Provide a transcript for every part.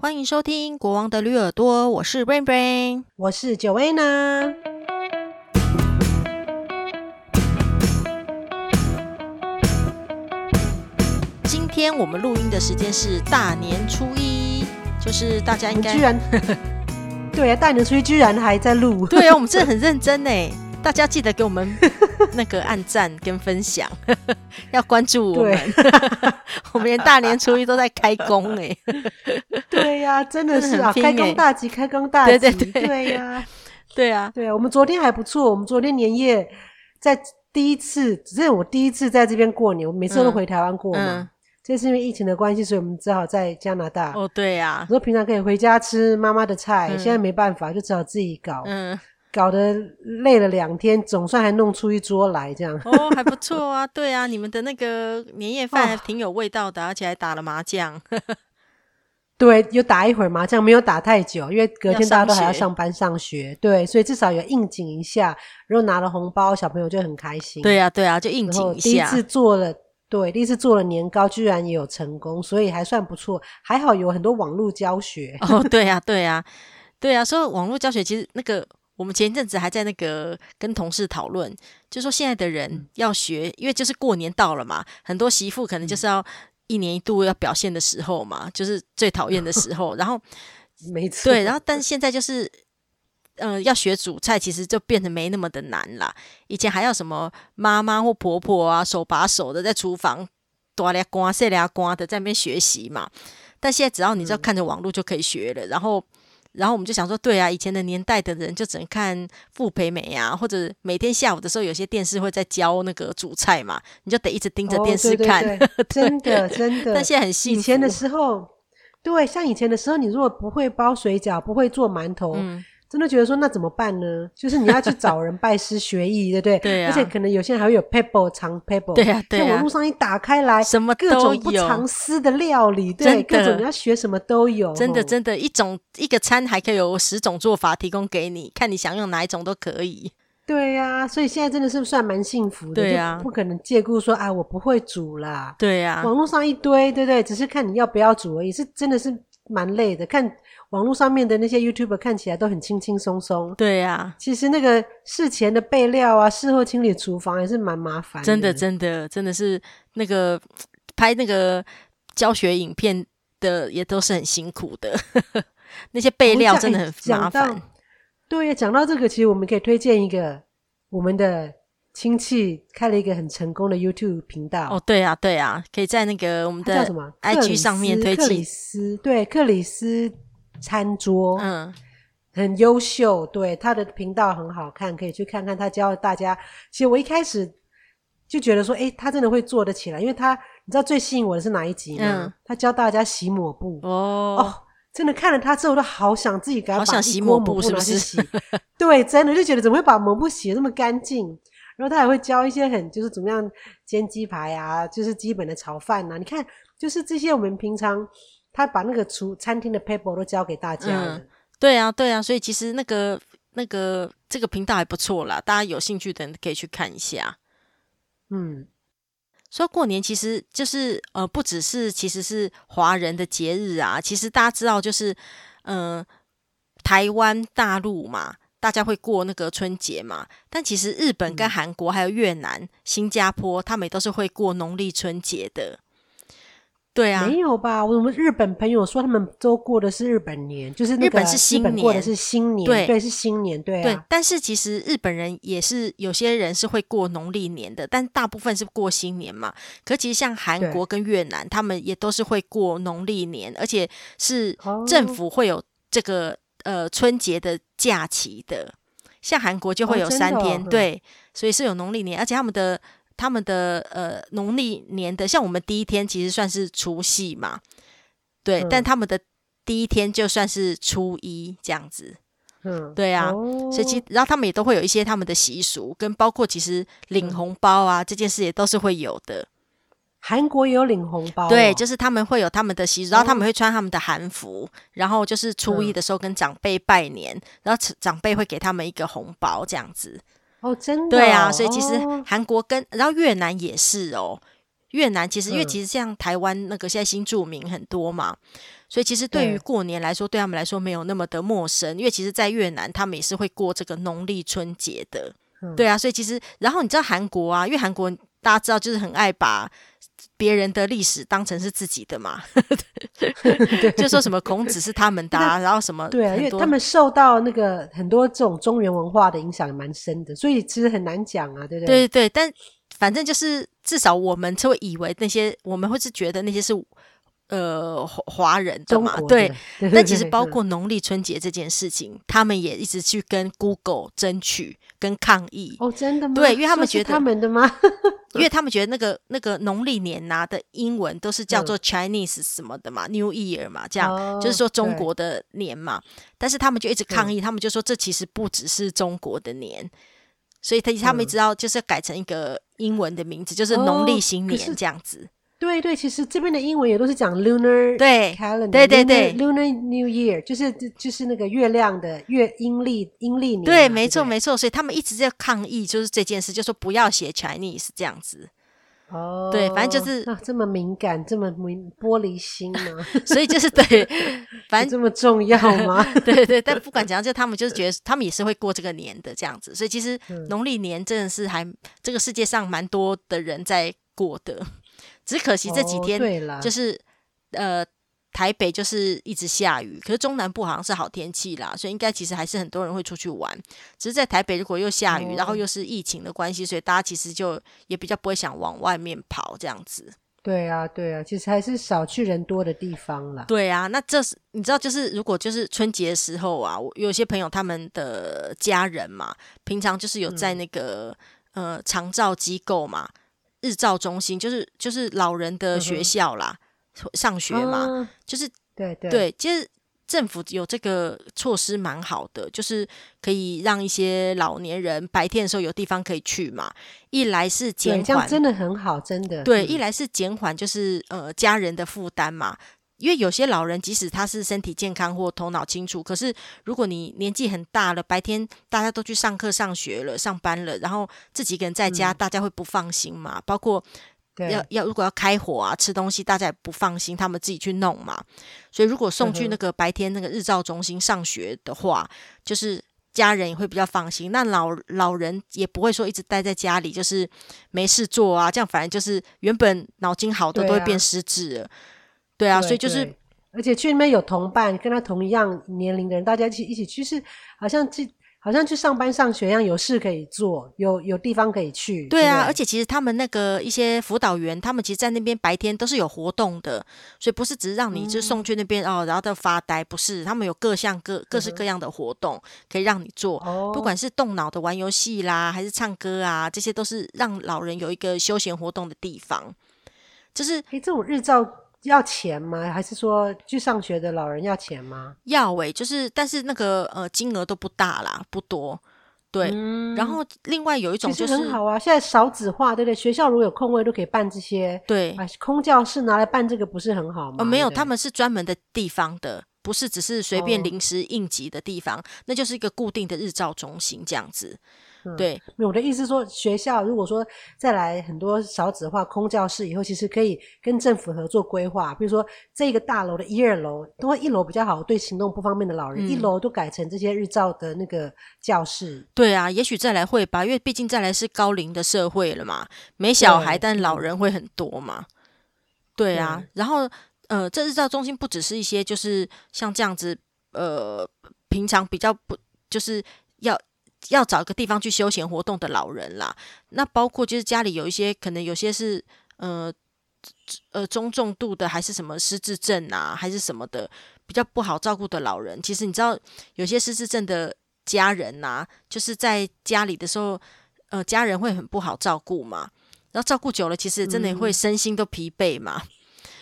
欢迎收听《国王的驴耳朵》，我是 Brain Brain，我是 Joanna。今天我们录音的时间是大年初一，就是大家应该居然 对啊，大年初一居然还在录，对啊，我们真的很认真呢。大家记得给我们那个按赞跟分享，要关注我们。对 我们连大年初一都在开工哎。对呀、啊，真的是啊，开工大吉，开工大吉。对对对，对呀，对啊，对啊。我们昨天还不错，我们昨天年夜在第一次，只是我第一次在这边过年，我每次都回台湾过嘛。嗯嗯、这是因为疫情的关系，所以我们只好在加拿大。哦，对呀、啊。我说平常可以回家吃妈妈的菜，嗯、现在没办法，就只好自己搞。嗯。搞得累了两天，总算还弄出一桌来，这样哦，还不错啊。对啊，你们的那个年夜饭还挺有味道的，哦、而且还打了麻将。对，有打一会儿麻将，没有打太久，因为隔天大家都还要上班上学。对，所以至少有应景一下，然后拿了红包，小朋友就很开心。对啊，对啊，就应景一下。第一次做了，对，第一次做了年糕，居然也有成功，所以还算不错。还好有很多网络教学。哦，对啊，对啊，对啊，所以网络教学其实那个。我们前一阵子还在那个跟同事讨论，就说现在的人要学，因为就是过年到了嘛，很多媳妇可能就是要一年一度要表现的时候嘛，就是最讨厌的时候。然后，没错，对，然后但是现在就是，嗯、呃，要学煮菜，其实就变得没那么的难啦。以前还要什么妈妈或婆婆啊，手把手的在厨房大咧刮细咧刮的在那边学习嘛。但现在只要你知道看着网络就可以学了，然后。然后我们就想说，对啊，以前的年代的人就只能看傅培梅啊，或者每天下午的时候，有些电视会在教那个煮菜嘛，你就得一直盯着电视看。哦、对对 对真的真的。但现在很幸福。以前的时候，对，像以前的时候，你如果不会包水饺，不会做馒头。嗯真的觉得说，那怎么办呢？就是你要去找人拜师学艺，对不对？对啊。而且可能有些人还会有 paper 藏 paper，对啊，对啊。在网络上一打开来，什么各种不藏私的料理，对，各种你要学什么都有。真的，真的，一种一个餐还可以有十种做法提供给你，看你想用哪一种都可以。对呀，所以现在真的是算蛮幸福的。对呀，不可能借故说啊，我不会煮啦。对呀。网络上一堆，对对，只是看你要不要煮而已，是真的是蛮累的。看。网络上面的那些 YouTuber 看起来都很轻轻松松，对呀。其实那个事前的备料啊，事后清理厨房也是蛮麻烦。真的，真的，真的是那个拍那个教学影片的也都是很辛苦的，那些备料真的很麻烦。对呀，讲到这个，其实我们可以推荐一个我们的亲戚开了一个很成功的 YouTube 频道。哦，对啊，对啊，可以在那个我们的 IG 上面推荐。克里斯，对，克里斯。餐桌，嗯，很优秀，对，他的频道很好看，可以去看看他教大家。其实我一开始就觉得说，哎，他真的会做得起来，因为他，你知道最吸引我的是哪一集吗？嗯，他教大家洗抹布。哦，哦，真的看了他之后，都好想自己给他把一锅抹布是不是。对，真的就觉得怎么会把抹布洗的那么干净？然后他还会教一些很就是怎么样煎鸡排啊，就是基本的炒饭啊。你看，就是这些我们平常。他把那个厨餐厅的 paper 都交给大家了。嗯，对啊，对啊，所以其实那个那个这个频道还不错啦，大家有兴趣的人可以去看一下。嗯，说过年其实就是呃，不只是其实是华人的节日啊，其实大家知道就是嗯、呃，台湾大陆嘛，大家会过那个春节嘛，但其实日本跟韩国还有越南、嗯、新加坡，他们也都是会过农历春节的。对啊，没有吧？我们日本朋友说他们都过的是日本年，就是那个日本是新年，过的是新年，对，对，是新年，对啊。对，但是其实日本人也是有些人是会过农历年的，但大部分是过新年嘛。可其实像韩国跟越南，他们也都是会过农历年，而且是政府会有这个呃春节的假期的。像韩国就会有三天，对，所以是有农历年，而且他们的。他们的呃农历年的，像我们第一天其实算是除夕嘛，对，嗯、但他们的第一天就算是初一这样子，嗯，对啊，哦、所以其然后他们也都会有一些他们的习俗，跟包括其实领红包啊、嗯、这件事也都是会有的。韩国也有领红包、哦，对，就是他们会有他们的习俗，然后他们会穿他们的韩服，嗯、然后就是初一的时候跟长辈拜年，嗯、然后长辈会给他们一个红包这样子。哦，真的、哦、对啊，所以其实。韩国跟然后越南也是哦，越南其实因为其实像台湾那个现在新住民很多嘛，所以其实对于过年来说，对他们来说没有那么的陌生，因为其实，在越南他们也是会过这个农历春节的。嗯、对啊，所以其实，然后你知道韩国啊，因为韩国大家知道就是很爱把别人的历史当成是自己的嘛，就说什么孔子是他们的，啊，然后什么对啊，因为他们受到那个很多这种中原文化的影响蛮深的，所以其实很难讲啊，对不对？对对对，但反正就是至少我们就会以为那些我们会是觉得那些是。呃，华人的嘛，对，但其实包括农历春节这件事情，他们也一直去跟 Google 争取跟抗议。哦，真的吗？对，因为他们觉得他们的吗？因为他们觉得那个那个农历年拿的英文都是叫做 Chinese 什么的嘛，New Year 嘛，这样就是说中国的年嘛。但是他们就一直抗议，他们就说这其实不只是中国的年，所以他他们一直要就是改成一个英文的名字，就是农历新年这样子。对对，其实这边的英文也都是讲 lunar 对 calendar，对对对，lunar new year 就是就是那个月亮的月阴历阴历年。对，没错没错，所以他们一直在抗议，就是这件事，就说不要写 Chinese 这样子。哦，对，反正就是这么敏感，这么敏玻璃心嘛，所以就是对，反正这么重要吗？对对，但不管怎样，就他们就是觉得他们也是会过这个年的这样子，所以其实农历年真的是还这个世界上蛮多的人在过的。只可惜这几天就是，哦、呃，台北就是一直下雨，可是中南部好像是好天气啦，所以应该其实还是很多人会出去玩。只是在台北如果又下雨，哦、然后又是疫情的关系，所以大家其实就也比较不会想往外面跑这样子。对啊，对啊，其实还是少去人多的地方啦。对啊，那这是你知道，就是如果就是春节的时候啊，我有些朋友他们的家人嘛，平常就是有在那个、嗯、呃长照机构嘛。日照中心就是就是老人的学校啦，嗯、上学嘛，啊、就是对对对，其实政府有这个措施蛮好的，就是可以让一些老年人白天的时候有地方可以去嘛。一来是减缓，真的很好，真的对。一来是减缓，就是呃家人的负担嘛。因为有些老人，即使他是身体健康或头脑清楚，可是如果你年纪很大了，白天大家都去上课、上学了、上班了，然后自己一个人在家，嗯、大家会不放心嘛？包括要要如果要开火啊、吃东西，大家也不放心，他们自己去弄嘛。所以如果送去那个白天那个日照中心上学的话，嗯、就是家人也会比较放心。那老老人也不会说一直待在家里，就是没事做啊，这样反正就是原本脑筋好的都会变失智了。对啊，对，所以就是，而且去那边有同伴，跟他同一样年龄的人，大家一起一起去，是好像去，好像去上班上学一样，有事可以做，有有地方可以去。对啊，对，而且其实他们那个一些辅导员，他们其实，在那边白天都是有活动的，所以不是只是让你就送去那边、嗯、哦，然后在发呆，不是，他们有各项各各式各样的活动可以让你做，嗯、不管是动脑的玩游戏啦，还是唱歌啊，这些都是让老人有一个休闲活动的地方。就是诶，这种日照。要钱吗？还是说去上学的老人要钱吗？要诶、欸，就是但是那个呃金额都不大啦，不多。对，嗯、然后另外有一种就是很好啊，现在少子化，对不对？学校如果有空位都可以办这些。对，啊，空教室拿来办这个不是很好吗？呃，没有，他们是专门的地方的，不是只是随便临时应急的地方，哦、那就是一个固定的日照中心这样子。对，我的意思是说，学校如果说再来很多少子化空教室以后，其实可以跟政府合作规划，比如说这个大楼的一二楼，都会一楼比较好，对行动不方便的老人，嗯、一楼都改成这些日照的那个教室。对啊，也许再来会吧，因为毕竟再来是高龄的社会了嘛，没小孩，但老人会很多嘛。对啊，对，然后呃，这日照中心不只是一些就是像这样子，呃，平常比较不就是要。要找一个地方去休闲活动的老人啦，那包括就是家里有一些可能有些是呃呃中重度的，还是什么失智症啊，还是什么的比较不好照顾的老人。其实你知道，有些失智症的家人呐、啊，就是在家里的时候，呃，家人会很不好照顾嘛，然后照顾久了，其实真的会身心都疲惫嘛。嗯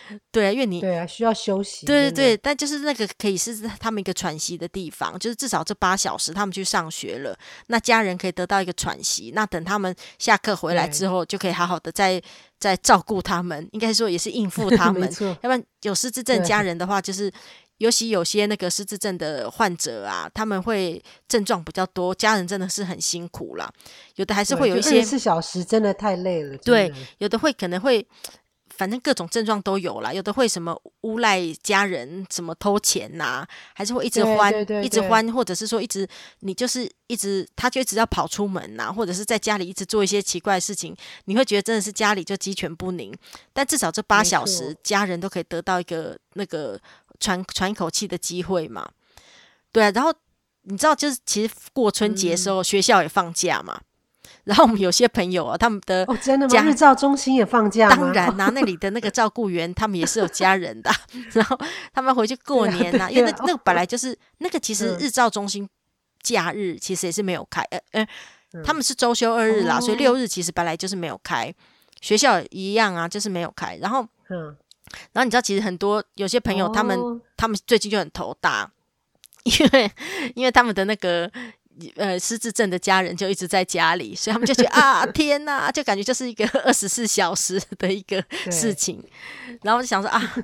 对啊，因为你对啊，需要休息。对对对，但就是那个可以是他们一个喘息的地方，就是至少这八小时他们去上学了，那家人可以得到一个喘息。那等他们下课回来之后，就可以好好的再再照顾他们，应该说也是应付 他们。要不然有失智症家人的话，就是尤其有些那个失智症的患者啊，他们会症状比较多，家人真的是很辛苦啦。有的还是会有一些四小时真的太累了。对，有的会可能会。反正各种症状都有啦，有的会什么诬赖家人，什么偷钱呐、啊，还是会一直欢，对对对对，一直欢，或者是说一直你就是一直，他就一直要跑出门呐、啊，或者是在家里一直做一些奇怪的事情，你会觉得真的是家里就鸡犬不宁。但至少这八小时，家人都可以得到一个那个喘喘一口气的机会嘛。对啊，然后你知道，就是其实过春节的时候，嗯、学校也放假嘛。然后我们有些朋友啊，他们的哦，真的吗？日照中心也放假吗？当然啦、啊，那里的那个照顾员他们也是有家人的，然后他们回去过年 呐、因为那那个本来就是、哦、那个，其实日照中心假日其实也是没有开，呃呃，他们是周休二日啦，哦、所以六日其实本来就是没有开，学校一样啊，就是没有开。然后，嗯，然后你知道，其实很多有些朋友他们、哦、他们最近就很头大，因为因为他们的那个。呃，失智症的家人就一直在家里，所以他们就觉得啊，天哪，就感觉就是一个 二十四小时的一个事情。然后我就想说啊，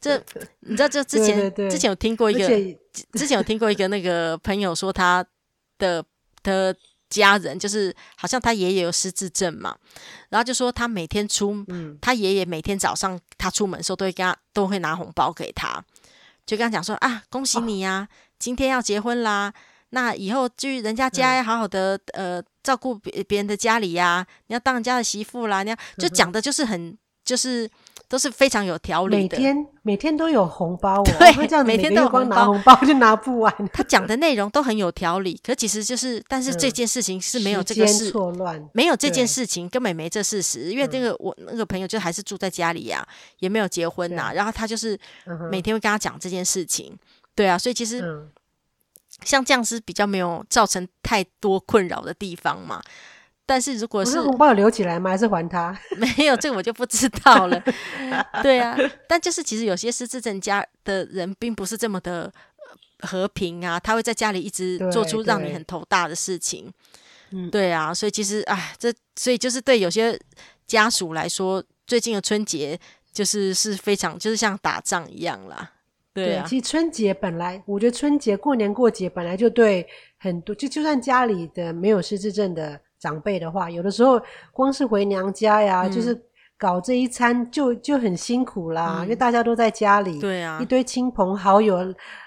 这 你知道，这之前之前有听过一个，之前有听过一个那个朋友说他的的家人，就是好像他爷爷有失智症嘛，然后就说他每天出，嗯、他爷爷每天早上他出门的时候都会跟他都会拿红包给他，就跟他讲说啊，恭喜你呀、啊哦，今天要结婚啦。那以后去人家家要好好的、嗯、呃照顾别别人的家里呀、啊，你要当人家的媳妇啦，你要就讲的就是很、嗯、就是都是非常有条理的。每天每天都有红包、哦，对，这样每天都有光拿红包就拿不完。他讲的内容都很有条理，可其实就是，但是这件事情是没有这个事，错、嗯、乱，没有这件事情根本没这事实，因为那个我那个朋友就还是住在家里呀、啊，也没有结婚呐、啊，然后他就是每天会跟他讲这件事情，对啊，所以其实。嗯像这样是比较没有造成太多困扰的地方嘛？但是如果是，是红包有留起来吗？还是还他？没有，这个我就不知道了。对啊，但就是其实有些失智症家的人并不是这么的和平啊，他会在家里一直做出让你很头大的事情。嗯，对啊，所以其实哎，这所以就是对有些家属来说，最近的春节就是是非常就是像打仗一样啦。对啊，其实春节本来，我觉得春节过年过节本来就对很多，就就算家里的没有失智症的长辈的话，有的时候光是回娘家呀，嗯、就是搞这一餐就就很辛苦啦，嗯，因为大家都在家里，对啊，一堆亲朋好友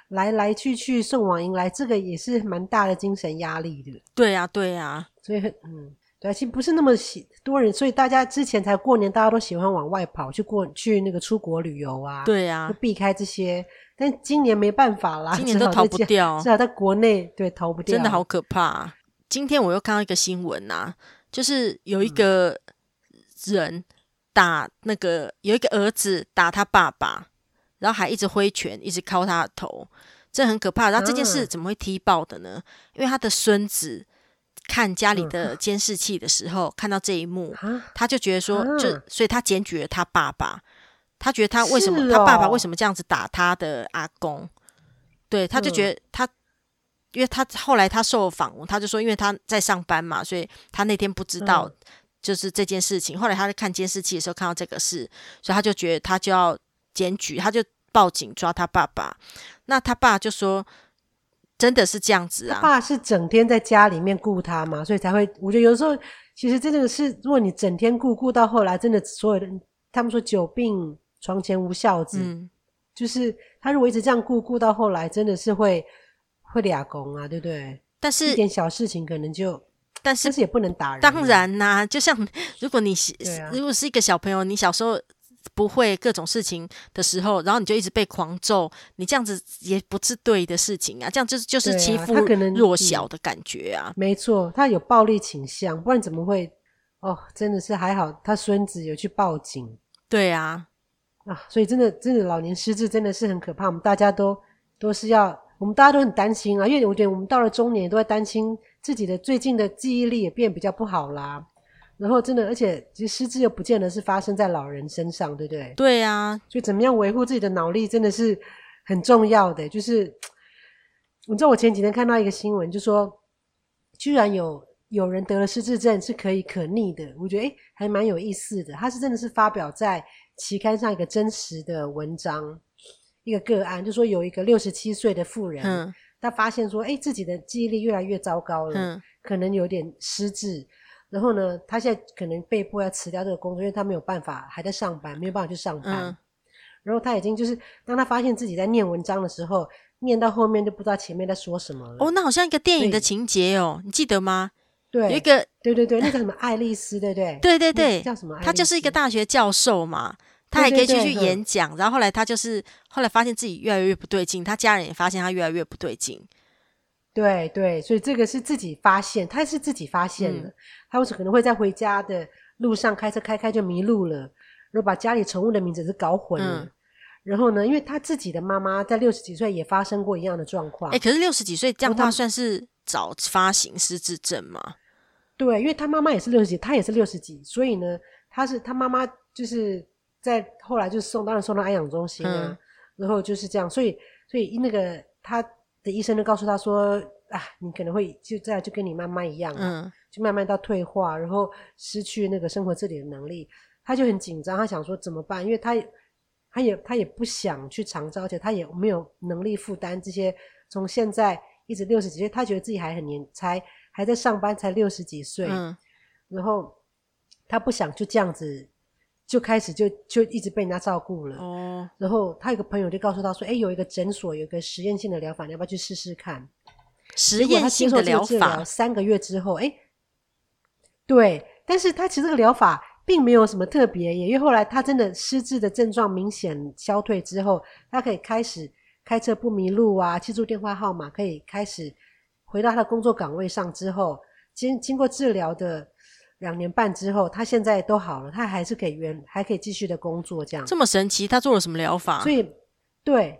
来来去去送往迎来，这个也是蛮大的精神压力的。对啊，对啊，所以很嗯。对，其实不是那么喜多人，所以大家之前才过年，大家都喜欢往外跑去过去那个出国旅游啊。对啊，就避开这些。但今年没办法啦，今年都逃不掉，至少在国内对逃不掉，真的好可怕啊。今天我又看到一个新闻啊，就是有一个人打那个有一个儿子打他爸爸，然后还一直挥拳，一直敲他的头，这很可怕。然后这件事怎么会踢爆的呢？因为他的孙子。看家里的监视器的时候，嗯、看到这一幕，他就觉得说，就所以他检举了他爸爸。他觉得他为什么、哦、他爸爸为什么这样子打他的阿公？对，他就觉得他，因为他后来他受访，他就说，因为他在上班嘛，所以他那天不知道就是这件事情。嗯、后来他在看监视器的时候看到这个事，所以他就觉得他就要检举，他就报警抓他爸爸。那他爸就说。真的是这样子啊！他爸是整天在家里面顾他嘛，所以才会。我觉得有时候其实真的是，如果你整天顾顾到后来，真的所有的他们说久病床前无孝子，嗯，就是他如果一直这样顾顾到后来，真的是会会俩公啊，对不对？但是一点小事情可能就，但是，但是也不能打人。当然呐，啊，就像如果你如果是一个小朋友，你小时候。不会各种事情的时候，然后你就一直被狂揍，你这样子也不是对的事情啊！这样就是就是欺负弱小的感觉啊！啊没错，他有暴力倾向，不然怎么会？哦，真的是还好，他孙子有去报警。对啊，啊，所以真的真的老年失智真的是很可怕，我们大家都都是要，我们大家都很担心啊，因为我觉得我们到了中年都在担心自己的最近的记忆力也变比较不好啦。然后真的，而且其实失智又不见得是发生在老人身上，对不对？对啊，所以怎么样维护自己的脑力真的是很重要的。就是 你知道，我前几天看到一个新闻，就说居然有有人得了失智症是可以可逆的，我觉得诶还蛮有意思的。他是真的是发表在期刊上一个真实的文章，一个个案，就说有一个六十七岁的妇人，嗯，他发现说，诶自己的记忆力越来越糟糕了，嗯，可能有点失智。然后呢，他现在可能被迫要辞掉这个工作，因为他没有办法还在上班，没有办法去上班。嗯、然后他已经就是当他发现自己在念文章的时候，念到后面就不知道前面在说什么了。哦，那好像一个电影的情节哦，你记得吗？对，有一个对对对，那个什么爱丽丝，对对对对对，叫什么？他就是一个大学教授嘛，他还可以继续演讲。对对对，然后后来他就是后来发现自己越来越不对劲，他家人也发现他越来越不对劲。对对，所以这个是自己发现，他是自己发现的。嗯、他为什么可能会在回家的路上开车开开就迷路了，然后把家里宠物的名字是搞混了。嗯、然后呢，因为他自己的妈妈在六十几岁也发生过一样的状况。哎，可是六十几岁这样，他算是早发型失智症吗？对，因为他妈妈也是六十几，他也是六十几，所以呢，他是他妈妈就是在后来就送，当然送到安养中心啊，嗯、然后就是这样，所以所以那个他。的医生就告诉他说：“啊，你可能会就这样，就跟你妈妈一样，嗯，就慢慢到退化，然后失去那个生活自理的能力。”他就很紧张，他想说怎么办？因为他，他也他也不想去长照，而且他也没有能力负担这些。从现在一直六十几岁，他觉得自己还很年，才还在上班，才六十几岁，嗯，然后他不想就这样子。就开始就就一直被人家照顾了，哦，然后他有个朋友就告诉他说：“哎，有一个诊所有一个实验性的疗法，你要不要去试试看？”实验性的疗法，三个月之后，哎，对，但是他其实这个疗法并没有什么特别也，因为后来他真的失智的症状明显消退之后，他可以开始开车不迷路啊，记住电话号码，可以开始回到他的工作岗位上之后，经经过治疗的。两年半之后，他现在都好了，他还是可以原还可以继续的工作，这样这么神奇？他做了什么疗法？所以，对，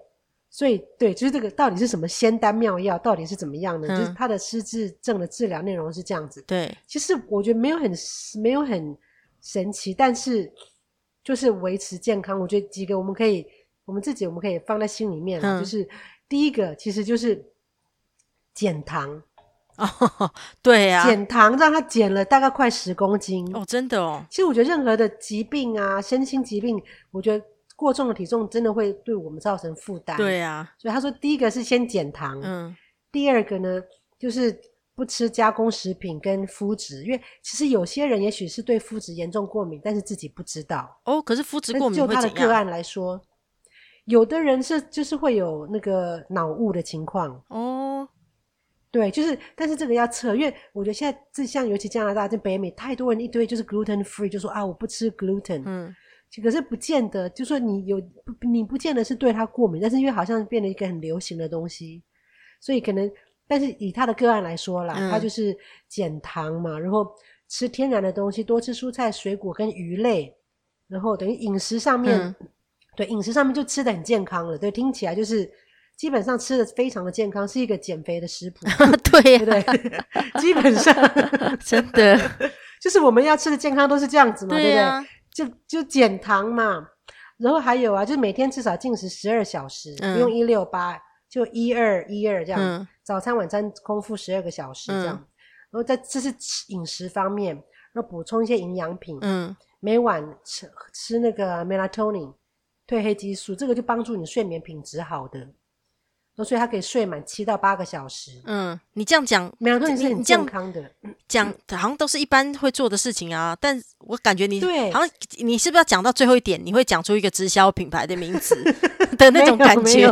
所以对，就是这个到底是什么仙丹妙药？到底是怎么样呢？嗯、就是他的失智症的治疗内容是这样子。对，其实我觉得没有很没有很神奇，但是就是维持健康。我觉得几个我们可以，我们自己我们可以放在心里面，嗯、就是第一个其实就是减糖。哦，对呀、啊，减糖让他减了大概快十公斤哦，真的哦。其实我觉得任何的疾病啊，身心疾病，我觉得过重的体重真的会对我们造成负担。对、啊，所以他说第一个是先减糖，嗯，第二个呢就是不吃加工食品跟麸质，因为其实有些人也许是对麸质严重过敏，但是自己不知道。哦，可是麸质过敏就他的个案来说，有的人是就是会有那个脑雾的情况哦。对，就是，但是这个要测，因为我觉得现在这像尤其加拿大、这北美，太多人一堆就是 gluten free，就说啊我不吃 gluten，嗯，可是不见得，就说你有你不见得是对它过敏，但是因为好像变得一个很流行的东西，所以可能，但是以他的个案来说啦，他、嗯、就是减糖嘛，然后吃天然的东西，多吃蔬菜、水果跟鱼类，然后等于饮食上面，嗯、对饮食上面就吃的很健康了，对，听起来就是。基本上吃的非常的健康，是一个减肥的食谱，对、啊、对对？基本上 真的就是我们要吃的健康都是这样子嘛，对，啊、对不对？就就减糖嘛，然后还有啊，就每天至少进食十二小时，嗯、不用一六八，就一二一二这样，嗯、早餐晚餐空腹十二个小时这样，嗯、然后在这是饮食方面，然后补充一些营养品，嗯，每晚吃吃那个 melatonin 褪黑激素，这个就帮助你睡眠品质好的。所以他可以睡满七到八个小时。嗯，你这样讲，没有，是很健康的。讲好像都是一般会做的事情啊，但我感觉你对，好像你是不是要讲到最后一点，你会讲出一个直销品牌的名字 的那种感觉？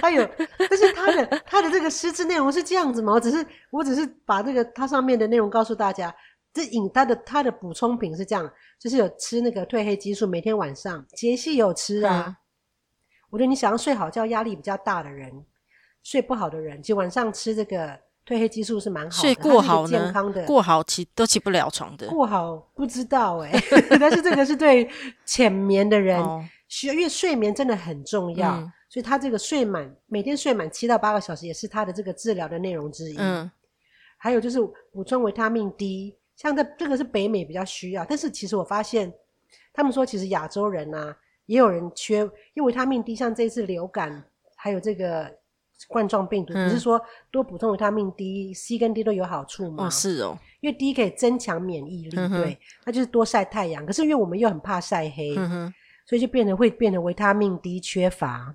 他有，但是他的他的这个实质内容是这样子吗？我只是我只是把这个它上面的内容告诉大家。这饮它的它的补充品是这样，就是有吃那个褪黑激素，每天晚上杰西有吃啊。嗯、我觉得你想要睡好觉，压力比较大的人。睡不好的人，就晚上吃这个褪黑激素是蛮好的。睡过好健康的，过好起都起不了床的。过好不知道哎、欸，但是这个是对浅眠的人需要，因为睡眠真的很重要，嗯、所以他这个睡满每天睡满七到八个小时，也是他的这个治疗的内容之一。嗯，还有就是补充维他命 D，像这这个是北美比较需要，但是其实我发现他们说其实亚洲人啊也有人缺，因为维他命 D 像这次流感还有这个。冠状病毒不、嗯、是说多补充维他命 D、C 跟 D 都有好处吗？哦，是哦，因为 D 可以增强免疫力，对，那就是多晒太阳。可是因为我们又很怕晒黑，嗯、所以就变得会变得维他命 D 缺乏。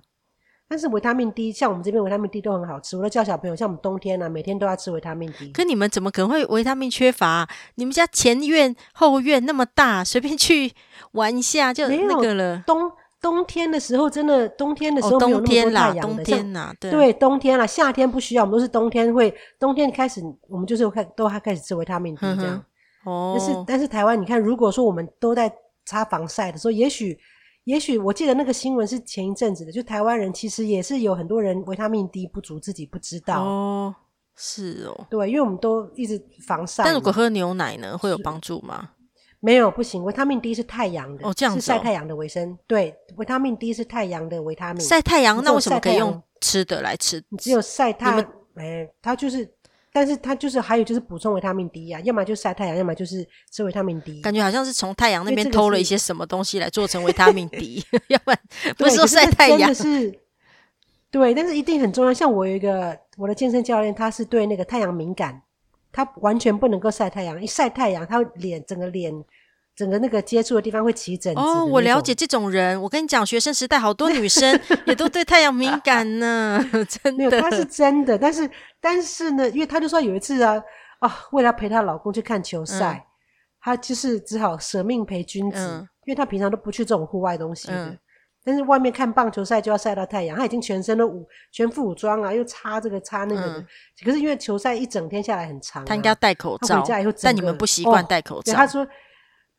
但是维他命 D，像我们这边维他命 D 都很好吃。我都叫小朋友，像我们冬天呢、啊，每天都要吃维他命 D。可你们怎么可能会维他命缺乏、啊？你们家前院后院那么大，随便去玩一下就那个了。冬冬天的时候，真的冬天的时候没有那么多太阳的。哦、冬天啦，对，对，冬天啦，夏天不需要，我们都是冬天会，冬天开始我们就是开都还开始吃维他命 D 这样。哦。但是但是台湾，你看，如果说我们都在擦防晒的时候，也许。也许我记得那个新闻是前一阵子的，就台湾人其实也是有很多人维他命 D 不足，自己不知道。哦，是哦，对，因为我们都一直防晒。但如果喝牛奶呢，会有帮助吗？没有，不行。维他命 D 是太阳的，哦，这样子、哦、是晒太阳的维生。对，维他命 D 是太阳的维他命。晒太阳，那为什么可以用吃的来吃？你只有晒太阳，哎，它就是。但是它就是还有就是补充维他命 D 呀、啊，要么就晒太阳，要么就是吃维他命 D。感觉好像是从太阳那边偷了一些什么东西来做成维他命 D，要不然不是说晒太阳。真的是，对，但是一定很重要。像我有一个我的健身教练，他是对那个太阳敏感，他完全不能够晒太阳，一晒太阳，他脸整个脸。整个那个接触的地方会起疹子。哦，我了解这种人。我跟你讲，学生时代好多女生 也都对太阳敏感呢，真的。没有，她是真的，但是但是呢，因为她就说有一次啊啊，为了陪她老公去看球赛，嗯、她就是只好舍命陪君子，嗯、因为她平常都不去这种户外东西的。嗯、但是外面看棒球赛就要晒到太阳，他已经全身都武全副武装啊，又擦这个擦那个的。嗯、可是因为球赛一整天下来很长、啊，她应该要戴口罩。回家以后，但你们不习惯戴口罩。她、哦、说。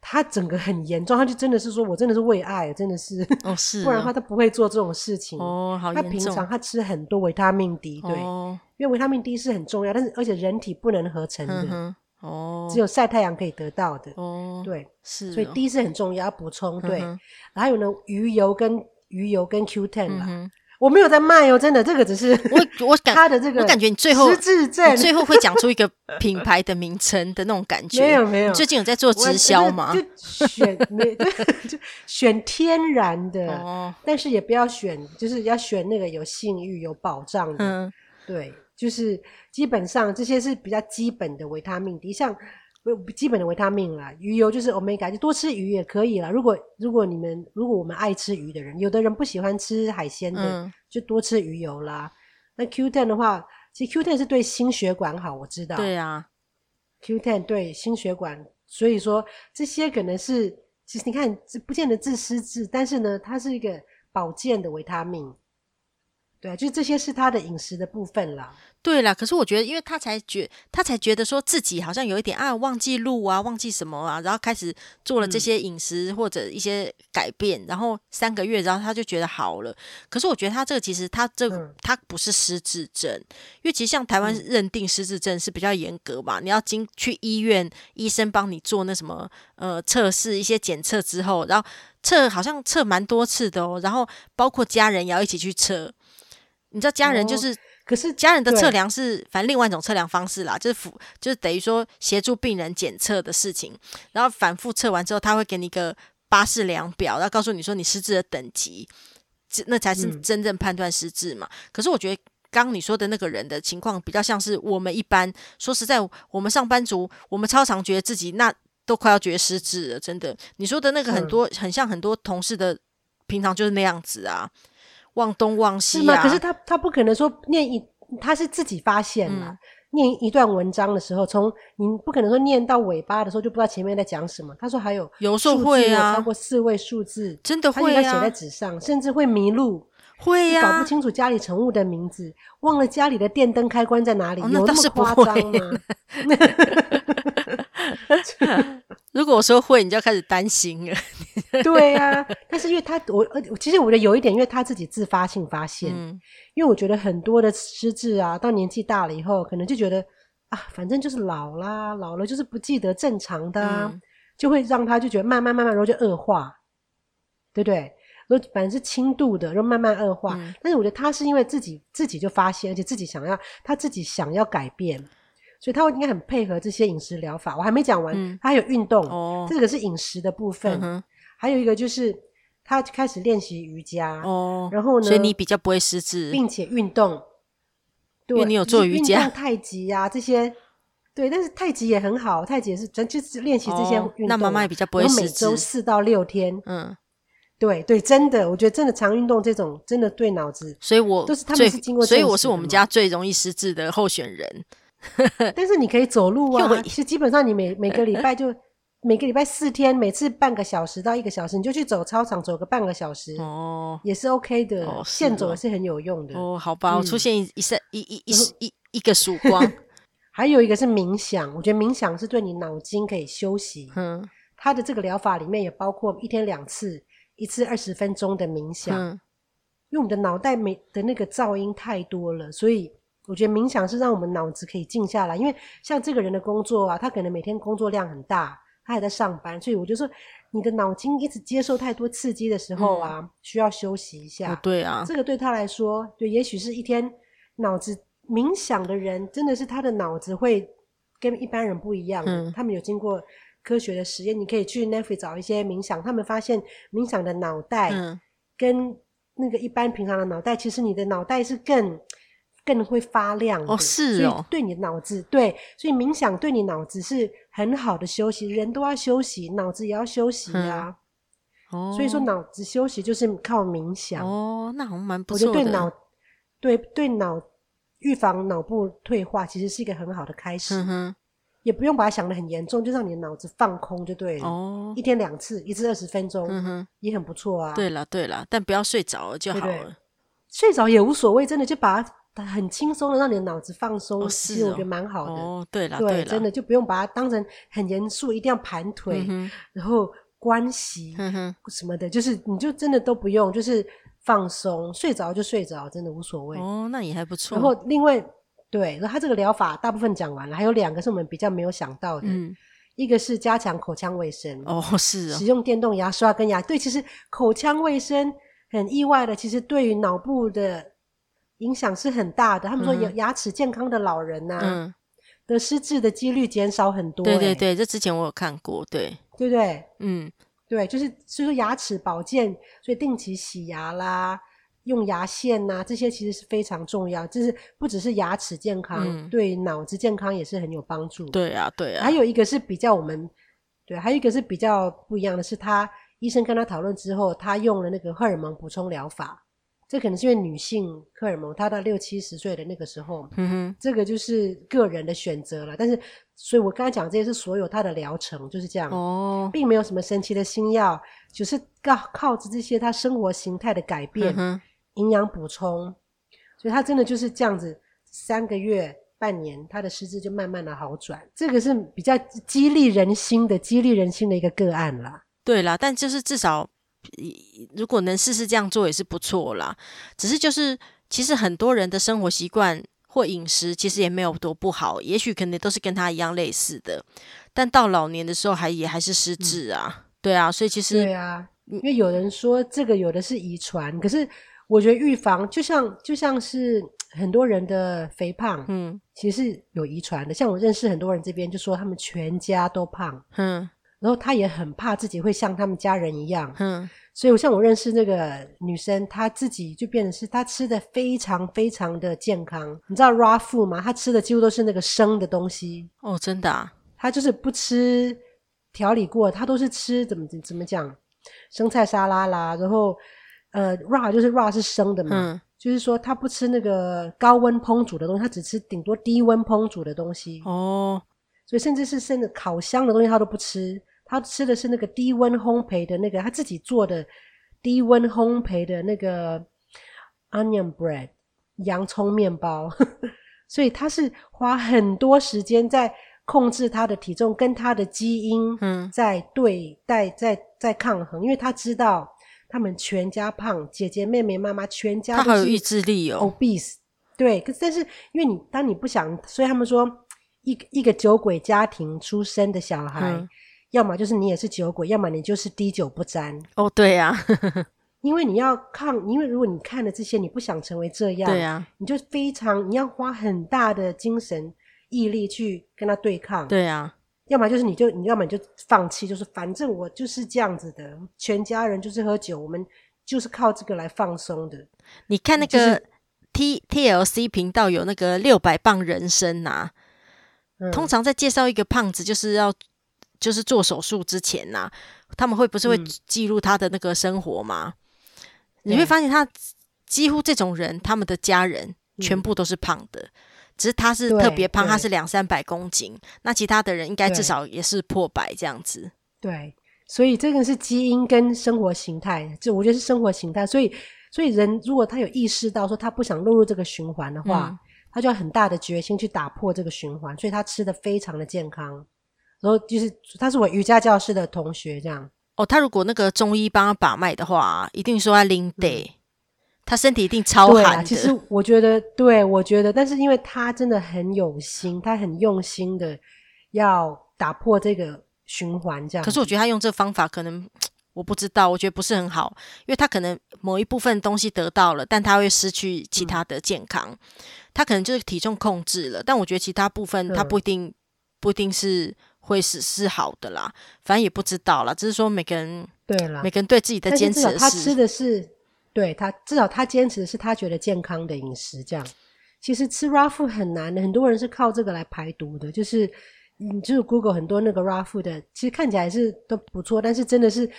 他整个很严重，他就真的是说，我真的是为爱，真的是，哦是哦，不然的话他不会做这种事情。哦，好。他平常他吃很多维他命 D，对，哦、因为维他命 D 是很重要，但是而且人体不能合成的，嗯、哦，只有晒太阳可以得到的。哦，对，是、哦，所以 D 是很重要，要补充。对，嗯、然后还有呢，鱼油跟鱼油跟 Q10 啦。嗯我没有在卖哦，真的，这个只是我我感 他的这个，我感觉你最后失智症，最后会讲出一个品牌的名称的那种感觉。没 有没有，最近有在做直销吗？就选没就选天然的，哦、但是也不要选，就是要选那个有信誉、有保障的。嗯，对，就是基本上这些是比较基本的维他命 D，像。基本的维他命啦，鱼油就是 omega，就多吃鱼也可以啦。如果如果你们如果我们爱吃鱼的人，有的人不喜欢吃海鲜的，嗯、就多吃鱼油啦。那 Q10 的话，其实 Q10 是对心血管好，我知道。对啊，Q10 对心血管，所以说这些可能是其实你看这不见得自私自，但是呢，它是一个保健的维他命。对啊，就这些是他的饮食的部分啦。对啦，可是我觉得，因为他才觉，他才觉得说自己好像有一点啊，忘记路啊，忘记什么啊，然后开始做了这些饮食或者一些改变，嗯、然后三个月，然后他就觉得好了。可是我觉得他这个其实他这个、嗯、他不是失智症，因为其实像台湾认定失智症是比较严格嘛，嗯、你要经去医院，医生帮你做那什么呃测试一些检测之后，然后测好像测蛮多次的哦，然后包括家人也要一起去测。你知道家人就是，可是家人的测量是反正另外一种测量方式啦，就是辅就是等于说协助病人检测的事情，然后反复测完之后，他会给你一个巴氏量表，然后告诉你说你失智的等级，这那才是真正判断失智嘛。嗯、可是我觉得刚刚你说的那个人的情况比较像是我们一般，说实在，我们上班族，我们超常觉得自己那都快要觉得失智了，真的。你说的那个很多、嗯、很像很多同事的平常就是那样子啊。忘东忘西、啊、是吗？可是他他不可能说念一，他是自己发现了。嗯、念一段文章的时候，从你不可能说念到尾巴的时候就不知道前面在讲什么。他说还有有时候会啊，超过四位数字，真的会啊，他写在纸上，甚至会迷路，会呀、啊，搞不清楚家里宠物的名字，忘了家里的电灯开关在哪里，哦、有那么夸张吗？如果我说会，你就要开始担心了。对呀、啊，但是因为他我其实我觉得有一点，因为他自己自发性发现。嗯、因为我觉得很多的失智啊，到年纪大了以后，可能就觉得啊，反正就是老啦，老了就是不记得正常的、啊，嗯、就会让他就觉得慢慢慢慢，然后就恶化，对不对？然后反正是轻度的，然后慢慢恶化。嗯、但是我觉得他是因为自己自己就发现，而且自己想要他自己想要改变。所以他应该很配合这些饮食疗法。我还没讲完，嗯、他还有运动，哦、这个是饮食的部分。嗯、还有一个就是他开始练习瑜伽。哦，然后呢？所以你比较不会失智，并且运动。对，因为你有做瑜伽、太极呀、啊、这些。对，但是太极也很好，太极也是，咱就是练习这些运动、哦。那妈妈也比较不会失智。每周四到六天。嗯。对对，真的，我觉得真的常运动这种真的对脑子，所以我都是他们是经过，所以我是我们家最容易失智的候选人。但是你可以走路啊，其实基本上你每每个礼拜就 每个礼拜四天，每次半个小时到一个小时，你就去走操场走个半个小时哦，也是 OK 的，现走也是很有用的哦。好吧，我出现一一闪一一一一一个曙光。还有一个是冥想，我觉得冥想是对你脑筋可以休息。嗯，它的这个疗法里面也包括一天两次，一次二十分钟的冥想。嗯，因为我们的脑袋没的那个噪音太多了，所以我觉得冥想是让我们脑子可以静下来。因为像这个人的工作啊，他可能每天工作量很大，他还在上班，所以我就说，你的脑筋一直接受太多刺激的时候啊，嗯，需要休息一下。哦，对啊，这个对他来说，对，也许是一天脑子。冥想的人真的是他的脑子会跟一般人不一样。嗯，他们有经过科学的实验，你可以去 Netflix 找一些冥想，他们发现冥想的脑袋跟那个一般平常的脑袋，其实你的脑袋是更更会发亮。哦，是哦，对你脑子对，所以冥想对你脑子是很好的休息。人都要休息，脑子也要休息啊。哦，所以说脑子休息就是靠冥想。哦，那好像蛮不错的。我觉得对脑对对脑。预防脑部退化其实是一个很好的开始，嗯、也不用把它想的很严重，就让你的脑子放空就对了。哦，一天两次，一次二十分钟，嗯，也很不错啊。对了对了，但不要睡着就好了。对对，睡着也无所谓，真的就把它很轻松的让你的脑子放松，哦哦，其实我觉得蛮好的。哦，对了对了，真的就不用把它当成很严肃，一定要盘腿，嗯，然后关系什么的，就是你就真的都不用，就是。放松，睡着就睡着，真的无所谓。哦，那也还不错。然后另外，对，然后它这个疗法大部分讲完了，还有两个是我们比较没有想到的。嗯，一个是加强口腔卫生。哦，是哦。使用电动牙刷跟牙，对，其实口腔卫生很意外的，其实对于脑部的影响是很大的。他们说有牙齿健康的老人呐、啊，嗯，得失智的几率减少很多。对对对，这之前我有看过，对，对不对？嗯。对，就是所以说牙齿保健，所以定期洗牙啦，用牙线呐，这些其实是非常重要。就是不只是牙齿健康，嗯、对脑子健康也是很有帮助。对啊，对啊。还有一个是比较我们，对，还有一个是比较不一样的是他，他医生跟他讨论之后，他用了那个荷尔蒙补充疗法。这可能是因为女性荷尔蒙，她到六七十岁的那个时候，嗯哼，这个就是个人的选择了。但是，所以我刚才讲这些是所有她的疗程就是这样，哦，并没有什么神奇的新药，就是靠靠着这些她生活形态的改变，嗯、营养补充，所以她真的就是这样子，三个月、半年，她的失智就慢慢的好转。这个是比较激励人心的、激励人心的一个个案啦。对啦，但就是至少。如果能试试这样做也是不错啦，只是就是其实很多人的生活习惯或饮食其实也没有多不好，也许可能都是跟他一样类似的，但到老年的时候还也还是失智啊，嗯、对啊，所以其实对啊，因为有人说这个有的是遗传，可是我觉得预防就像就像是很多人的肥胖，嗯，其实是有遗传的，像我认识很多人这边就说他们全家都胖，嗯。然后他也很怕自己会像他们家人一样，嗯，所以我像我认识那个女生，她自己就变成是她吃的非常非常的健康。你知道 raw food 吗？她吃的几乎都是那个生的东西。哦，真的啊？她就是不吃调理过，她都是吃怎么怎么讲，生菜沙拉啦，然后呃 raw 就是 raw 是生的嘛，嗯，就是说她不吃那个高温烹煮的东西，她只吃顶多低温烹煮的东西。哦，所以甚至是甚至烤箱的东西她都不吃。他吃的是那个低温烘焙的那个他自己做的低温烘焙的那个 onion bread 洋葱面包，所以他是花很多时间在控制他的体重跟他的基因嗯。在对待在在抗衡，因为他知道他们全家胖，姐姐妹妹妈妈全家都有意志力哦，obese。对，可是但是因为你当你不想，所以他们说一一个酒鬼家庭出生的小孩。嗯要么就是你也是酒鬼，要么你就是滴酒不沾。哦，对呀、啊，因为你要抗，因为如果你看了这些，你不想成为这样，对呀、啊，你就非常你要花很大的精神毅力去跟他对抗。对呀、啊，要么就是你就你要么你就放弃，就是反正我就是这样子的，全家人就是喝酒，我们就是靠这个来放松的。你看那个 T、就是、TLC 频道有那个六百磅人生呐、啊嗯，通常在介绍一个胖子就是要。就是做手术之前呐、啊，他们会不是会记录他的那个生活吗？嗯、你会发现他几乎这种人，他们的家人全部都是胖的，嗯、只是他是特别胖，他是两三百公斤，那其他的人应该至少也是破百这样子。对，所以这个是基因跟生活形态，就我觉得是生活形态。所以，所以人如果他有意识到说他不想落入这个循环的话，嗯、他就要很大的决心去打破这个循环，所以他吃的非常的健康。然后就是他是我瑜伽教室的同学，这样哦。他如果那个中医帮他把脉的话，一定说他拎得，他身体一定超寒的。其实我觉得，对，我觉得，但是因为他真的很有心，他很用心的要打破这个循环，这样。可是我觉得他用这个方法可能我不知道，我觉得不是很好，因为他可能某一部分东西得到了，但他会失去其他的健康。嗯、他可能就是体重控制了，但我觉得其他部分他不一定、嗯、不一定是。会是是好的啦，反正也不知道啦，只是说每个人对啦，每个人对自己的坚持是，他吃的是对他至少他坚持的是他觉得健康的饮食，这样。其实吃 raw food 很难的，很多人是靠这个来排毒的，就是你就是 Google 很多那个 raw food 的，其实看起来是都不错，但是真的是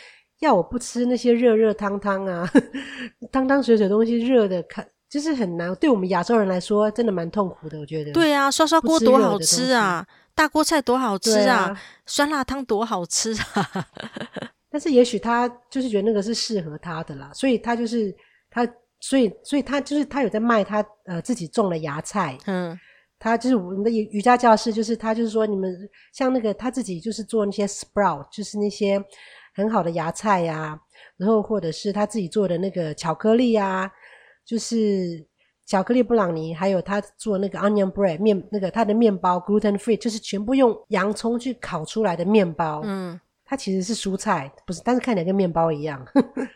要我不吃那些热热汤汤啊，汤汤水水东西热的，看就是很难。对我们亚洲人来说，真的蛮痛苦的，我觉得。对啊，刷刷锅多好吃啊！大锅菜多好吃啊！啊酸辣汤多好吃啊！但是也许他就是觉得那个是适合他的啦，所以他就是他，所以所以他就是他有在卖他呃自己种的芽菜。嗯，他就是我们的瑜瑜伽教室，就是他就是说你们像那个他自己就是做那些 sprout，就是那些很好的芽菜呀、啊，然后或者是他自己做的那个巧克力啊，就是。巧克力布朗尼，还有他做那个 onion bread 面，那个他的面包 gluten free，就是全部用洋葱去烤出来的面包。嗯，它其实是蔬菜，不是，但是看起来跟面包一样。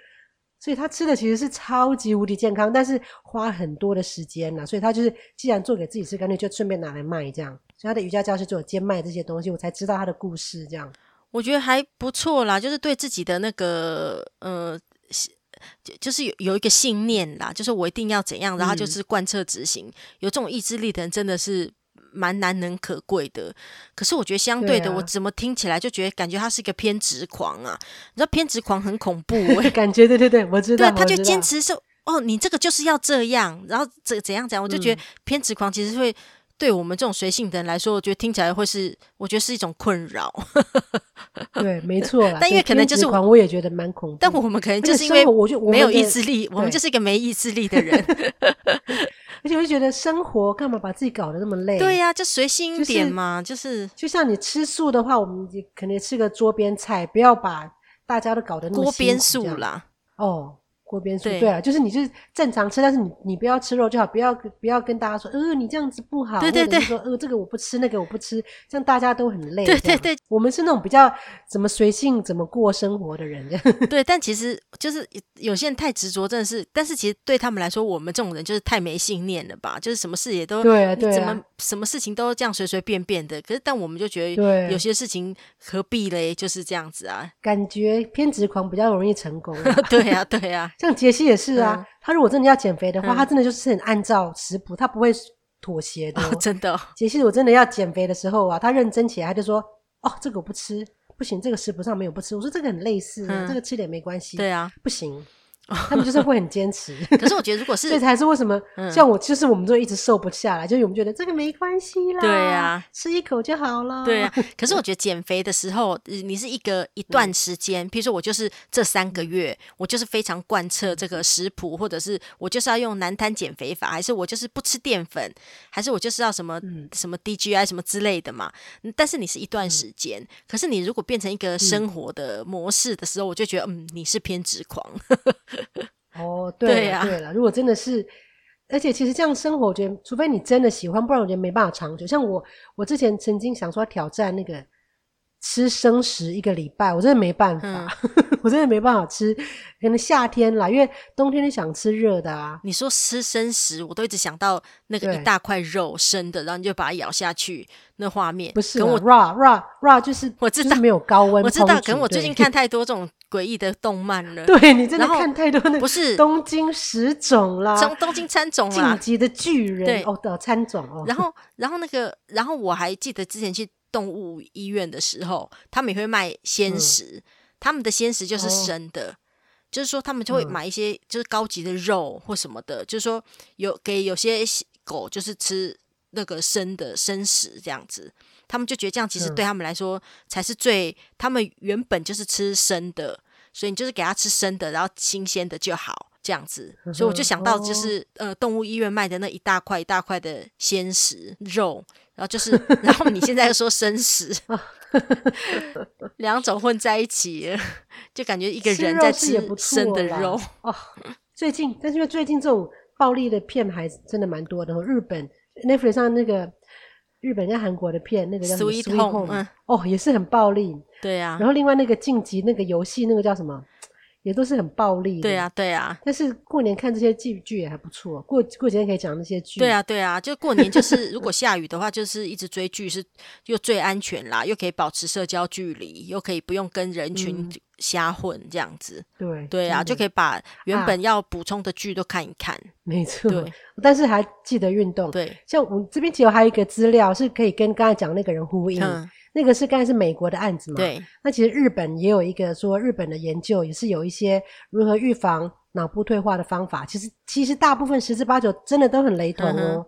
所以他吃的其实是超级无敌健康，但是花很多的时间呐。所以他就是既然做给自己吃，干脆就顺便拿来卖这样。所以他的瑜伽教室就有兼卖这些东西，我才知道他的故事这样。我觉得还不错啦，就是对自己的那个呃。就就是有有一个信念啦，就是我一定要怎样，然后就是贯彻执行。嗯、有这种意志力的人真的是蛮难能可贵的。可是我觉得相对的，啊、我怎么听起来就觉得感觉他是一个偏执狂啊？你知道偏执狂很恐怖、欸，感觉对对对，我知道。对，他就坚持说哦，你这个就是要这样，然后怎怎样怎样，我就觉得偏执狂其实会。对我们这种随性的人来说，我觉得听起来会是，我觉得是一种困扰。对，没错啦。但因为可能就是我也觉得蛮恐怖。但我们可能就是因为我就没有意志力，我们就是一个没意志力的人。而且我就觉得生活干嘛把自己搞得那么累？对呀、啊，就随性一点嘛，就是、就是、就像你吃素的话，我们可能吃个桌边菜，不要把大家都搞得。锅边素啦，哦。锅边素，对啊，就是你就是正常吃，但是你你不要吃肉就好，不要不要跟大家说，呃，你这样子不好，对对对，说呃，这个我不吃，那个我不吃，这样大家都很累。对对对，我们是那种比较怎么随性怎么过生活的人。对，但其实就是有些人太执着，真的是，但是其实对他们来说，我们这种人就是太没信念了吧？就是什么事也都对啊，对啊，怎么什么事情都这样随随便便的。可是，但我们就觉得有些事情何必嘞？就是这样子啊，感觉偏执狂比较容易成功。对呀，对呀。像杰西也是啊，嗯、他如果真的要减肥的话，嗯、他真的就是很按照食谱，他不会妥协的、哦。真的、哦，杰西，我真的要减肥的时候啊，他认真起来，他就说：“哦，这个我不吃，不行，这个食谱上没有不吃。”我说：“这个很类似，嗯、这个吃点没关系。”对啊，不行。他们就是会很坚持，可是我觉得如果是，这才是为什么像我，就是我们就一直瘦不下来，就是我们觉得这个没关系啦，对呀，吃一口就好了，对啊。可是我觉得减肥的时候，你是一个一段时间，比如说我就是这三个月，我就是非常贯彻这个食谱，或者是我就是要用南滩减肥法，还是我就是不吃淀粉，还是我就是要什么什么 DGI 什么之类的嘛。但是你是一段时间，可是你如果变成一个生活的模式的时候，我就觉得嗯，你是偏执狂。哦，对呀，对了，如果真的是，而且其实这样生活，我觉得除非你真的喜欢，不然我觉得没办法长久。像我，我之前曾经想说挑战那个吃生食一个礼拜，我真的没办法，嗯、我真的没办法吃。可能夏天啦，因为冬天你想吃热的啊。你说吃生食，我都一直想到那个一大块肉生的，然后你就把它咬下去，那画面不是跟我 raw raw raw 就是我知道没有高温，我知道，可能我最近看太多这种。诡异的动漫了，对，你真的看太多那个不是东京食种啦，东东京餐种啦，进击的巨人对哦的餐种哦。然后，然后那个，然后我还记得之前去动物医院的时候，他们也会卖鲜食，嗯、他们的鲜食就是生的，哦、就是说他们就会买一些就是高级的肉或什么的，嗯、就是说有给有些狗就是吃那个生的生食这样子，他们就觉得这样其实对他们来说才是最，嗯、他们原本就是吃生的，所以你就是给他吃生的，然后新鲜的就好。这样子，所以我就想到，就是、哦、呃，动物医院卖的那一大块一大块的鲜食肉，然后就是，然后你现在又说生食，两种混在一起，就感觉一个人在吃生的肉哦。最近，但是因为最近这种暴力的片还真的蛮多的。日本 Netflix 上那个日本跟韩国的片，那个叫什么 Sweet Home，嗯，哦，也是很暴力。对呀、啊。然后另外那个晋级那个游戏，那个叫什么？也都是很暴力的，对啊，对啊。但是过年看这些剧剧也还不错。过过几天可以讲那些剧。对啊，对啊。就过年就是，如果下雨的话，就是一直追剧是又最安全啦，又可以保持社交距离，又可以不用跟人群瞎混这样子。嗯、对对啊，就可以把原本要补充的剧都看一看。啊、没错。但是还记得运动。对。像我这边其实还有一个资料是可以跟刚才讲那个人呼应。嗯那个是刚才是美国的案子嘛？对。那其实日本也有一个说日本的研究，也是有一些如何预防脑部退化的方法。其实其实大部分十之八九真的都很雷同哦。嗯、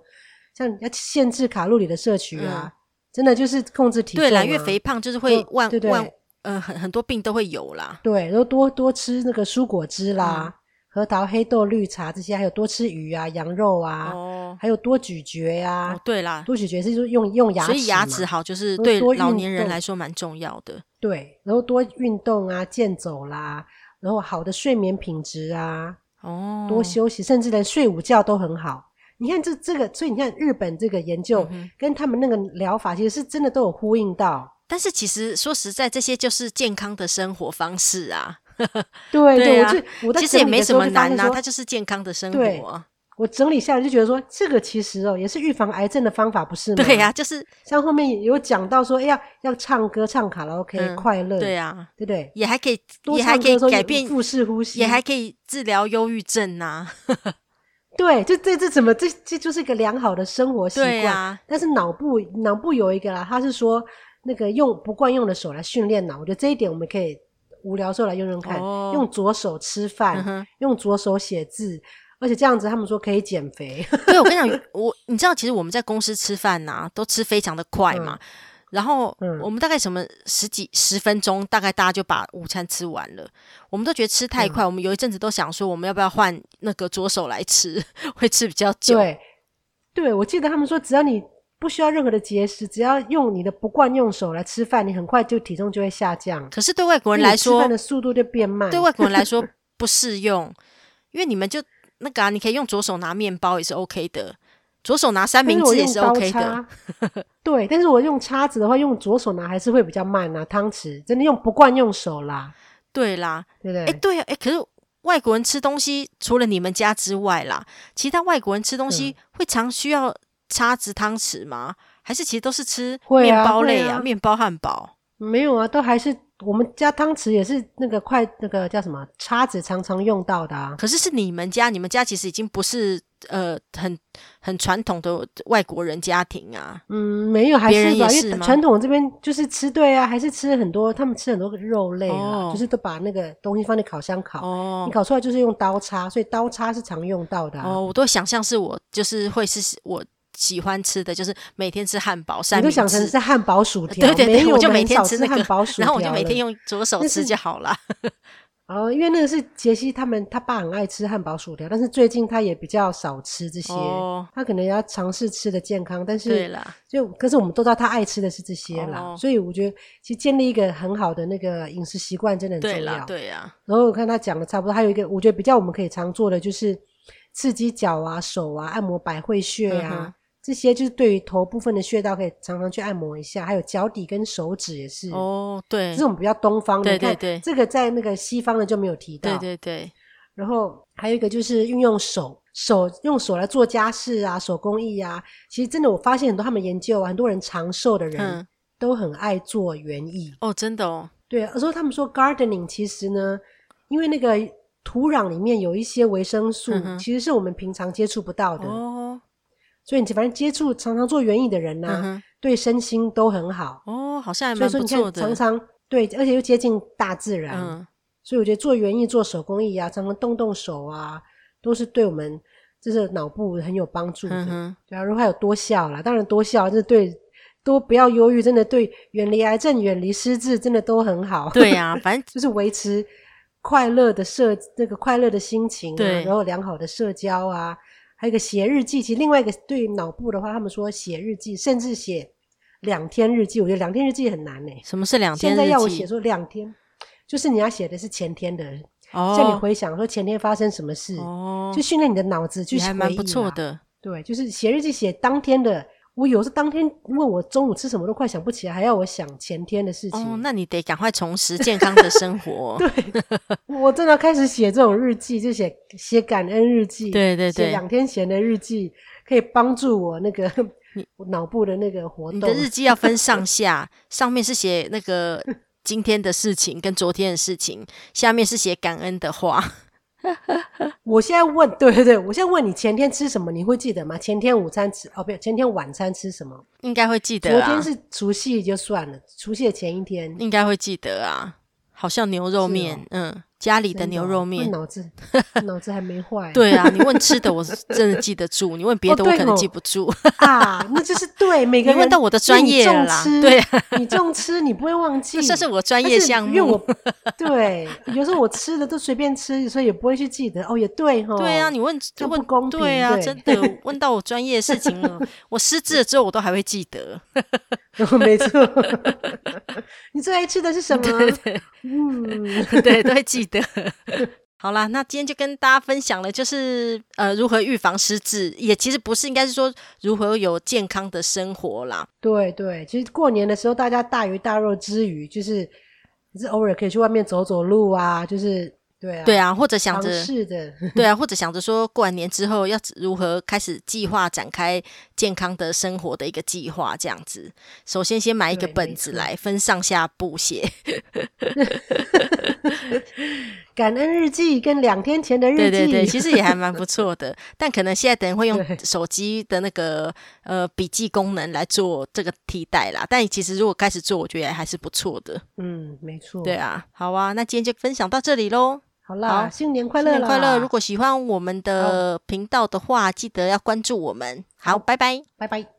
像要限制卡路里的摄取啊，嗯、真的就是控制体重、啊。对啦，越肥胖就是会万对对万呃很很多病都会有啦。对，然后多多吃那个蔬果汁啦。嗯核桃、黑豆、绿茶这些，还有多吃鱼啊、羊肉啊，哦、还有多咀嚼呀、啊哦。对啦，多咀嚼是说用用牙齿，所以牙齿好就是对老年人来说蛮重要的。对，然后多运动啊，健走啦，然后好的睡眠品质啊，哦，多休息，甚至连睡午觉都很好。你看这这个，所以你看日本这个研究、嗯、跟他们那个疗法，其实是真的都有呼应到。但是其实说实在，这些就是健康的生活方式啊。对对，啊、我我其实也没什么难呐、啊，它就是健康的生活、啊。我整理下来就觉得说，这个其实哦，也是预防癌症的方法，不是吗？对呀、啊，就是像后面有讲到说，哎呀，要唱歌、唱卡拉 OK，、嗯、快乐，对呀、啊，对不对？也还可以，多也还可以改变腹式呼吸，也还可以治疗忧郁症呐、啊。对，这这这怎么这这就是一个良好的生活习惯？但是脑部脑部有一个啦，他是说那个用不惯用的手来训练脑，我觉得这一点我们可以。无聊时候来用用看，哦、用左手吃饭，嗯、用左手写字，而且这样子他们说可以减肥。对，我跟你讲，我你知道，其实我们在公司吃饭呐、啊，都吃非常的快嘛。嗯、然后、嗯、我们大概什么十几十分钟，大概大家就把午餐吃完了。我们都觉得吃太快，嗯、我们有一阵子都想说，我们要不要换那个左手来吃，会吃比较久。对，对，我记得他们说，只要你。不需要任何的节食，只要用你的不惯用手来吃饭，你很快就体重就会下降。可是对外国人来说，吃饭的速度就变慢。对外国人来说不适用，因为你们就那个啊，你可以用左手拿面包也是 OK 的，左手拿三明治也是 OK 的。对，但是我用叉子的话，用左手拿还是会比较慢啊。汤匙真的用不惯用手啦。对啦，对不对？哎，对啊，哎，可是外国人吃东西，除了你们家之外啦，其他外国人吃东西会常需要。叉子、汤匙吗？还是其实都是吃面包类啊？面、包、汉堡没有啊，都还是我们家汤匙也是那个筷，那个叫什么叉子，常常用到的啊。可是是你们家，你们家其实已经不是呃很很传统的外国人家庭啊。嗯，没有，还是，是因为传统这边就是吃对啊，还是吃很多，他们吃很多肉类啊，哦、就是都把那个东西放在烤箱烤，哦、你烤出来就是用刀叉，所以刀叉是常用到的、哦，我都想象是我就是会是我。喜欢吃的就是每天吃汉堡，三明治，是汉堡薯条，对对对，有我就每天吃那个汉堡薯条，然后我就每天用左手吃就好了。哦，因为那个是杰西他们他爸很爱吃汉堡薯条，但是最近他也比较少吃这些，哦、他可能要尝试吃的健康，但是对啦，就可是我们都知道他爱吃的是这些啦，哦、所以我觉得其实建立一个很好的那个饮食习惯真的很重要，对呀。啊、然后我看他讲的差不多，还有一个我觉得比较我们可以常做的就是刺激脚啊、手啊，按摩百会穴呀、啊。嗯这些就是对于头部分的穴道，可以常常去按摩一下，还有脚底跟手指也是。哦，对，这种比较东方的，对对对，这个在那个西方的就没有提到。对对对。然后还有一个就是运用手，手用手来做家事啊，手工艺啊。其实真的，我发现很多他们研究啊，很多人长寿的人都很爱做园艺。哦，真的哦。对，而且他们说 gardening 其实呢，因为那个土壤里面有一些维生素，其实是我们平常接触不到的。哦。所以你反正接触常常做园艺的人呐、啊，嗯、对身心都很好哦，好像还蛮不错的。所以说你看，常常对，而且又接近大自然，嗯、所以我觉得做园艺、做手工艺啊，常常动动手啊，都是对我们就是脑部很有帮助的。嗯、对啊，如果还有多笑啦，当然多笑，就是对多不要忧郁，真的对远离癌症、远离失智，真的都很好。对呀、啊，反正就是维持快乐的社，这个快乐的心情啊，对然后良好的社交啊，还有一个写日记。其实另外一个对脑部的话，他们说写日记，甚至写。两天日记，我觉得两天日记很难呢。什么是两天日记？现在要我写说两天，就是你要写的是前天的，哦、叫你回想说前天发生什么事，哦、就训练你的脑子去回忆。还蛮不错的。对，就是写日记写当天的。我有时当天问我中午吃什么都快想不起来，还要我想前天的事情。哦，那你得赶快重拾健康的生活。对，我真的开始写这种日记，就写写感恩日记。对对对，写两天前的日记可以帮助我那个。脑部的那个活动，你的日记要分上下，上面是写那个今天的事情跟昨天的事情，下面是写感恩的话。我现在问，对对对，我现在问你前天吃什么，你会记得吗？前天午餐吃哦，不，前天晚餐吃什么？应该会记得啊。昨天是除夕就算了，除夕的前一天应该会记得啊，好像牛肉面，哦、嗯。家里的牛肉面，脑子 脑子还没坏。对啊，你问吃的，我是真的记得住；你问别的，我可能记不住啊。那就是对每个人。问到我的专业啦，对，你重吃，你不会忘记。这是我专业项目。因为我对，有时候我吃的都随便吃，所以也不会去记得。哦，也对哈。对啊，你问就不公平。对啊，真的问到我专业的事情了，我失智了之后，我都还会记得。没错。你最爱吃的是什么？嗯，对，都会记的。好啦，那今天就跟大家分享了，就是呃，如何预防失智，也其实不是，应该是说如何有健康的生活啦。对对，其实过年的时候，大家大鱼大肉之余，就是是偶尔可以去外面走走路啊，就是。对啊，对啊，或者想着是的，对啊，或者想着说过完年之后要如何开始计划展开健康的生活的一个计划，这样子。首先，先买一个本子来分上下部写。感恩日记跟两天前的日记，对对对，其实也还蛮不错的。但可能现在等人会用手机的那个呃笔记功能来做这个替代啦。但其实如果开始做，我觉得还是不错的。嗯，没错。对啊，好啊，那今天就分享到这里喽。好啦，好新年快乐！新年快乐！如果喜欢我们的频道的话，记得要关注我们。好，拜拜，拜拜。